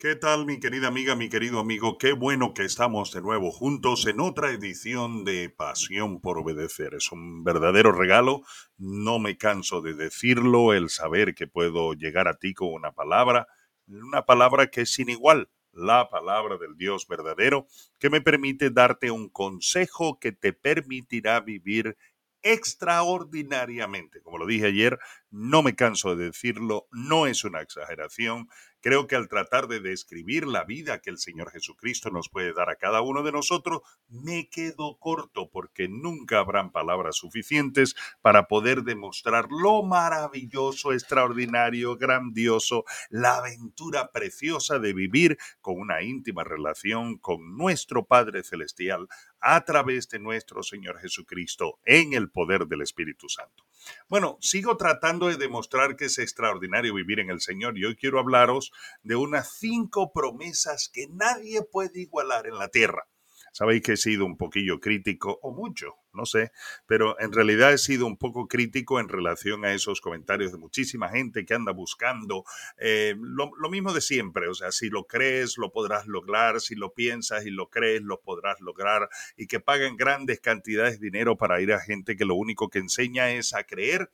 ¿Qué tal mi querida amiga, mi querido amigo? Qué bueno que estamos de nuevo juntos en otra edición de Pasión por Obedecer. Es un verdadero regalo, no me canso de decirlo, el saber que puedo llegar a ti con una palabra, una palabra que es sin igual, la palabra del Dios verdadero, que me permite darte un consejo que te permitirá vivir extraordinariamente. Como lo dije ayer, no me canso de decirlo, no es una exageración. Creo que al tratar de describir la vida que el Señor Jesucristo nos puede dar a cada uno de nosotros, me quedo corto porque nunca habrán palabras suficientes para poder demostrar lo maravilloso, extraordinario, grandioso, la aventura preciosa de vivir con una íntima relación con nuestro Padre Celestial a través de nuestro Señor Jesucristo en el poder del Espíritu Santo. Bueno, sigo tratando de demostrar que es extraordinario vivir en el Señor y hoy quiero hablaros de unas cinco promesas que nadie puede igualar en la tierra. Sabéis que he sido un poquillo crítico, o mucho, no sé, pero en realidad he sido un poco crítico en relación a esos comentarios de muchísima gente que anda buscando eh, lo, lo, mismo de siempre, o sea, si lo crees, lo podrás lograr, si lo piensas y lo crees, lo podrás lograr, y que pagan grandes cantidades de dinero para ir a gente que lo único que enseña es a creer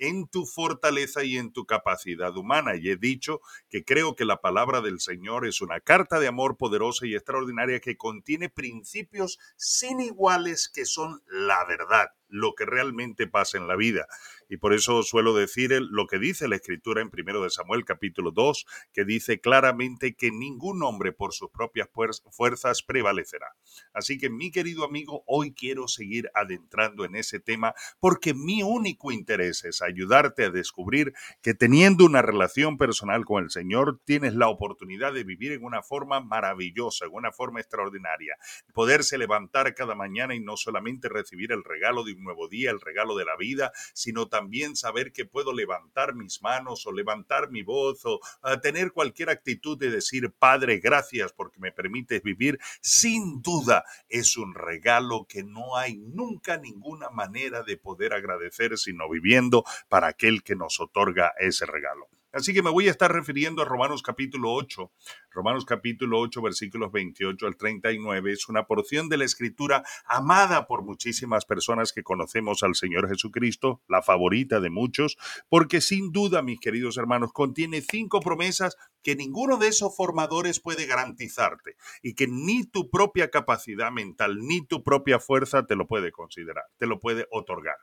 en tu fortaleza y en tu capacidad humana. Y he dicho que creo que la palabra del Señor es una carta de amor poderosa y extraordinaria que contiene principios sin iguales que son la verdad lo que realmente pasa en la vida. Y por eso suelo decir lo que dice la escritura en 1 de Samuel capítulo 2, que dice claramente que ningún hombre por sus propias fuerzas prevalecerá. Así que mi querido amigo, hoy quiero seguir adentrando en ese tema porque mi único interés es ayudarte a descubrir que teniendo una relación personal con el Señor, tienes la oportunidad de vivir en una forma maravillosa, en una forma extraordinaria, poderse levantar cada mañana y no solamente recibir el regalo de un nuevo día, el regalo de la vida, sino también saber que puedo levantar mis manos o levantar mi voz o ah, tener cualquier actitud de decir, Padre, gracias porque me permites vivir, sin duda es un regalo que no hay nunca ninguna manera de poder agradecer sino viviendo para aquel que nos otorga ese regalo. Así que me voy a estar refiriendo a Romanos capítulo 8. Romanos capítulo 8 versículos 28 al 39 es una porción de la escritura amada por muchísimas personas que conocemos al Señor Jesucristo, la favorita de muchos, porque sin duda, mis queridos hermanos, contiene cinco promesas que ninguno de esos formadores puede garantizarte y que ni tu propia capacidad mental ni tu propia fuerza te lo puede considerar, te lo puede otorgar.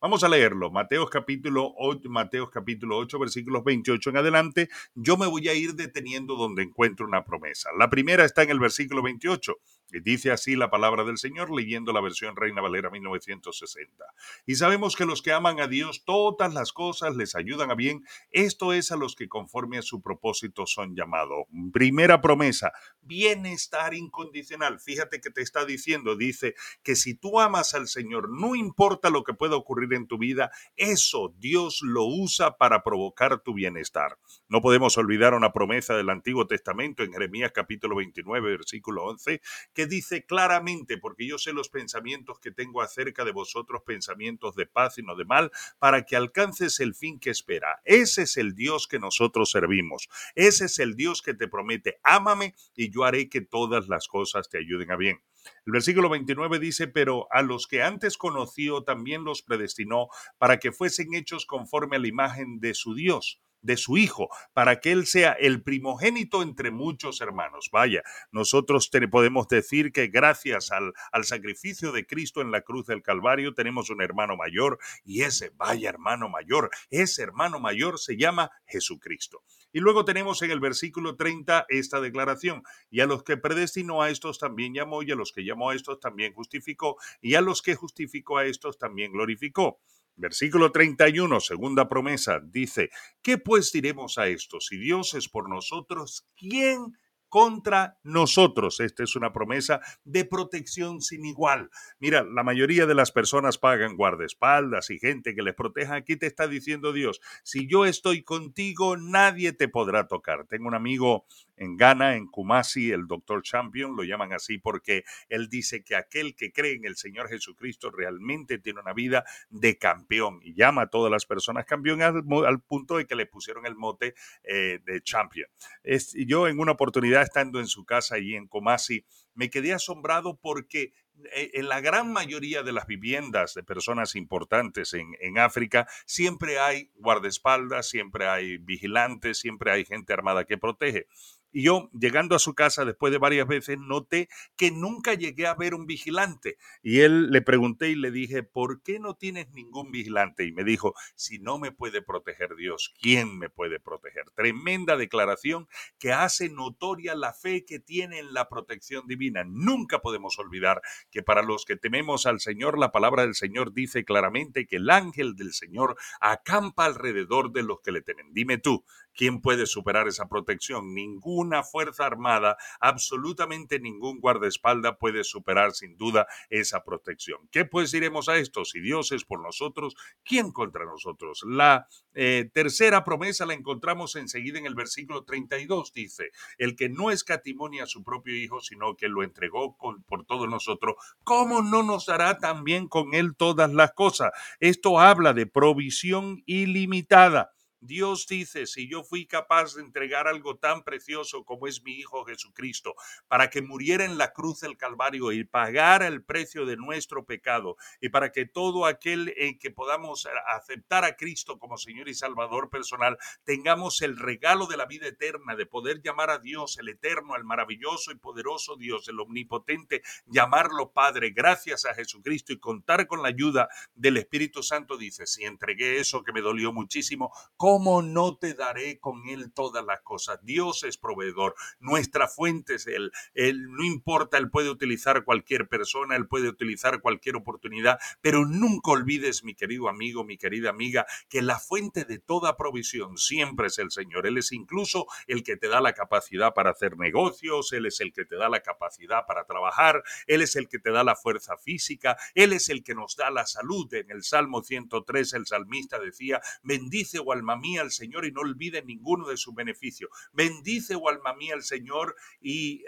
Vamos a leerlo. Mateos capítulo 8, Mateos capítulo 8 versículos 28 en adelante. Yo me voy a ir deteniendo donde encuentro una promesa. La primera está en el versículo 28. Dice así la palabra del Señor leyendo la versión Reina Valera 1960. Y sabemos que los que aman a Dios, todas las cosas les ayudan a bien. Esto es a los que conforme a su propósito son llamados. Primera promesa, bienestar incondicional. Fíjate que te está diciendo, dice que si tú amas al Señor, no importa lo que pueda ocurrir en tu vida, eso Dios lo usa para provocar tu bienestar. No podemos olvidar una promesa del Antiguo Testamento en Jeremías capítulo 29, versículo 11, que dice claramente, porque yo sé los pensamientos que tengo acerca de vosotros, pensamientos de paz y no de mal, para que alcances el fin que espera. Ese es el Dios que nosotros servimos. Ese es el Dios que te promete, ámame y yo haré que todas las cosas te ayuden a bien. El versículo 29 dice, pero a los que antes conoció también los predestinó para que fuesen hechos conforme a la imagen de su Dios de su Hijo, para que Él sea el primogénito entre muchos hermanos. Vaya, nosotros podemos decir que gracias al, al sacrificio de Cristo en la cruz del Calvario tenemos un hermano mayor y ese, vaya hermano mayor, ese hermano mayor se llama Jesucristo. Y luego tenemos en el versículo 30 esta declaración, y a los que predestinó a estos también llamó, y a los que llamó a estos también justificó, y a los que justificó a estos también glorificó. Versículo 31, segunda promesa, dice, ¿qué pues diremos a esto? Si Dios es por nosotros, ¿quién contra nosotros. Esta es una promesa de protección sin igual. Mira, la mayoría de las personas pagan guardaespaldas y gente que les proteja. Aquí te está diciendo Dios, si yo estoy contigo, nadie te podrá tocar. Tengo un amigo en Ghana, en Kumasi, el doctor Champion, lo llaman así porque él dice que aquel que cree en el Señor Jesucristo realmente tiene una vida de campeón y llama a todas las personas campeón al, punto de que le pusieron el mote eh, de champion. Es, yo en una oportunidad estando en su casa allí en Kumasi, me quedé asombrado porque en la gran mayoría de las viviendas de personas importantes en, en, África siempre hay guardaespaldas, siempre hay vigilantes, siempre hay gente armada que protege. Y yo, llegando a su casa después de varias veces, noté que nunca llegué a ver un vigilante. Y él le pregunté y le dije, ¿por qué no tienes ningún vigilante? Y me dijo, si no me puede proteger Dios, ¿quién me puede proteger? Tremenda declaración que hace notoria la fe que tiene en la protección divina. Nunca podemos olvidar que para los que tememos al Señor, la palabra del Señor dice claramente que el ángel del Señor acampa alrededor de los que le temen. Dime tú, ¿quién puede superar esa protección? Ningún una fuerza armada, absolutamente ningún guardaespaldas puede superar sin duda esa protección. ¿Qué pues diremos a esto? Si Dios es por nosotros, ¿quién contra nosotros? La eh, tercera promesa la encontramos enseguida en el versículo 32. Dice, el que no escatimonia a su propio Hijo, sino que lo entregó por todos nosotros, ¿cómo no nos dará también con él todas las cosas? Esto habla de provisión ilimitada. Dios dice, si yo fui capaz de entregar algo tan precioso como es mi Hijo Jesucristo, para que muriera en la cruz del Calvario y pagara el precio de nuestro pecado, y para que todo aquel en que podamos aceptar a Cristo como Señor y Salvador personal, tengamos el regalo de la vida eterna, de poder llamar a Dios, el eterno, el maravilloso y poderoso Dios, el omnipotente, llamarlo Padre, gracias a Jesucristo y contar con la ayuda del Espíritu Santo, dice, si entregué eso que me dolió muchísimo, ¿cómo no te daré con Él todas las cosas? Dios es proveedor, nuestra fuente es Él. Él no importa, Él puede utilizar cualquier persona, Él puede utilizar cualquier oportunidad, pero nunca olvides, mi querido amigo, mi querida amiga, que la fuente de toda provisión siempre es el Señor. Él es incluso el que te da la capacidad para hacer negocios, Él es el que te da la capacidad para trabajar, Él es el que te da la fuerza física, Él es el que nos da la salud. En el Salmo 103 el salmista decía, bendice o alma al Señor y no olvide ninguno de sus beneficios. Bendice, o alma mía, al Señor y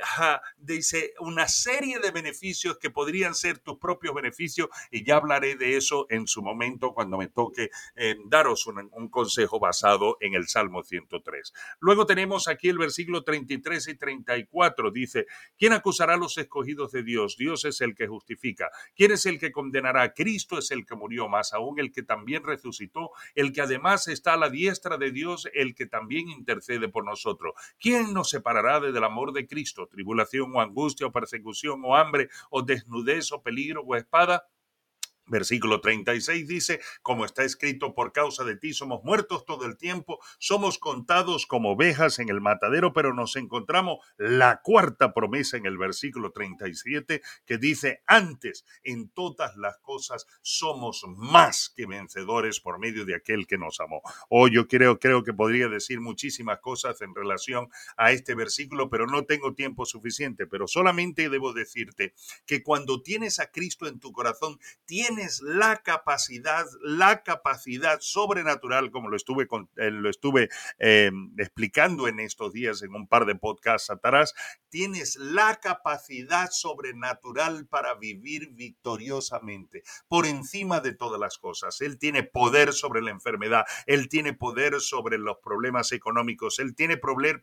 dice una serie de beneficios que podrían ser tus propios beneficios y ya hablaré de eso en su momento cuando me toque eh, daros un, consejo basado en el Salmo 103. Luego tenemos aquí el versículo 33 y 34. Dice, ¿quién acusará a los escogidos de Dios? Dios es el que justifica. ¿Quién es el que condenará? Cristo es el que murió, más aún el que también resucitó, el que además está a la de Dios el que también intercede por nosotros. ¿Quién nos separará del amor de Cristo? ¿Tribulación o angustia o persecución o hambre o desnudez o peligro o espada? Versículo 36 dice, como está escrito, por causa de ti somos muertos todo el tiempo, somos contados como ovejas en el matadero, pero nos encontramos la cuarta promesa en el versículo 37 que dice, antes en todas las cosas somos más que vencedores por medio de aquel que nos amó. Hoy yo creo, creo que podría decir muchísimas cosas en relación a este versículo, pero no tengo tiempo suficiente, pero solamente debo decirte que cuando tienes a Cristo en tu corazón, tienes tienes la capacidad, la capacidad sobrenatural, como lo estuve, eh, lo estuve eh, explicando en estos días en un par de podcasts atrás, tienes la capacidad sobrenatural para vivir victoriosamente por encima de todas las cosas. Él tiene poder sobre la enfermedad, Él tiene poder sobre los problemas económicos, Él tiene poder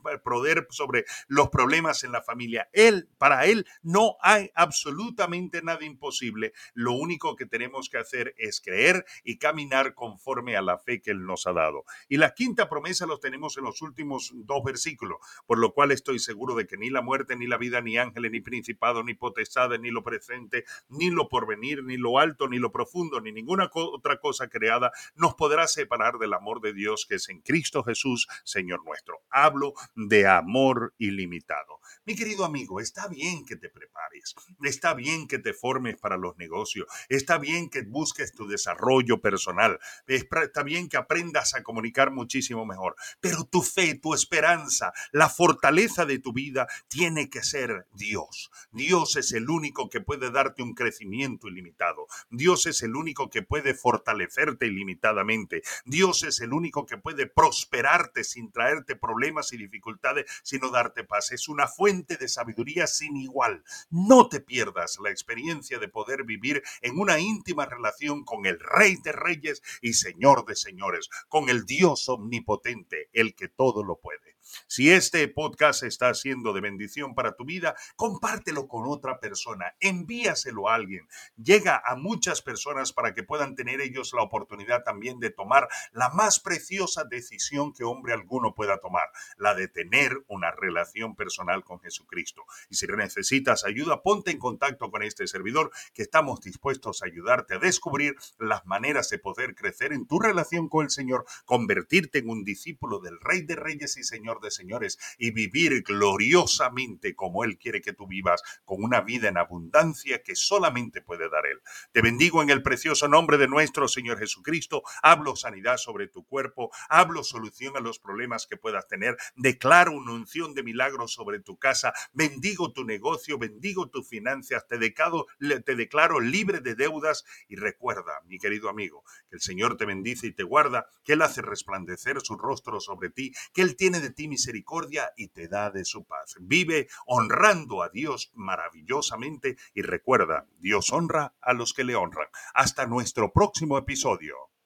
sobre los problemas en la familia. Él, para Él, no hay absolutamente nada imposible. Lo único que tenemos tenemos que hacer es creer y caminar conforme a la fe que Él nos ha dado. Y la quinta promesa los tenemos en los últimos dos versículos, por lo cual estoy seguro de que ni la muerte, ni la vida, ni ángeles, ni principado, ni potestades, ni lo presente, ni lo porvenir, ni lo alto, ni lo profundo, ni ninguna otra cosa creada nos podrá separar del amor de Dios que es en Cristo Jesús, Señor nuestro. Hablo de amor ilimitado. Mi querido amigo, está bien que te prepares, está bien que te formes para los negocios, está bien que busques tu desarrollo personal, está bien que aprendas a comunicar muchísimo mejor, pero tu fe, tu esperanza, la fortaleza de tu vida tiene que ser Dios. Dios es el único que puede darte un crecimiento ilimitado. Dios es el único que puede fortalecerte ilimitadamente. Dios es el único que puede prosperarte sin traerte problemas y dificultades, sino darte paz. Es una fuente de sabiduría sin igual. No te pierdas la experiencia de poder vivir en una íntima relación con el Rey de Reyes y Señor de Señores, con el Dios omnipotente, el que todo lo puede. Si este podcast está siendo de bendición para tu vida, compártelo con otra persona, envíaselo a alguien. Llega a muchas personas para que puedan tener ellos la oportunidad también de tomar la más preciosa decisión que hombre alguno pueda tomar, la de tener una relación personal con Jesucristo. Y si necesitas ayuda, ponte en contacto con este servidor que estamos dispuestos a ayudarte a descubrir las maneras de poder crecer en tu relación con el Señor, convertirte en un discípulo del Rey de Reyes y Señor de señores y vivir gloriosamente como Él quiere que tú vivas, con una vida en abundancia que solamente puede dar Él. Te bendigo en el precioso nombre de nuestro Señor Jesucristo. Hablo sanidad sobre tu cuerpo, hablo solución a los problemas que puedas tener, declaro una unción de milagros sobre tu casa, bendigo tu negocio, bendigo tus finanzas, te declaro, te declaro libre de deudas. Y recuerda, mi querido amigo, que el Señor te bendice y te guarda, que Él hace resplandecer su rostro sobre ti, que Él tiene de misericordia y te da de su paz. Vive honrando a Dios maravillosamente y recuerda, Dios honra a los que le honran. Hasta nuestro próximo episodio.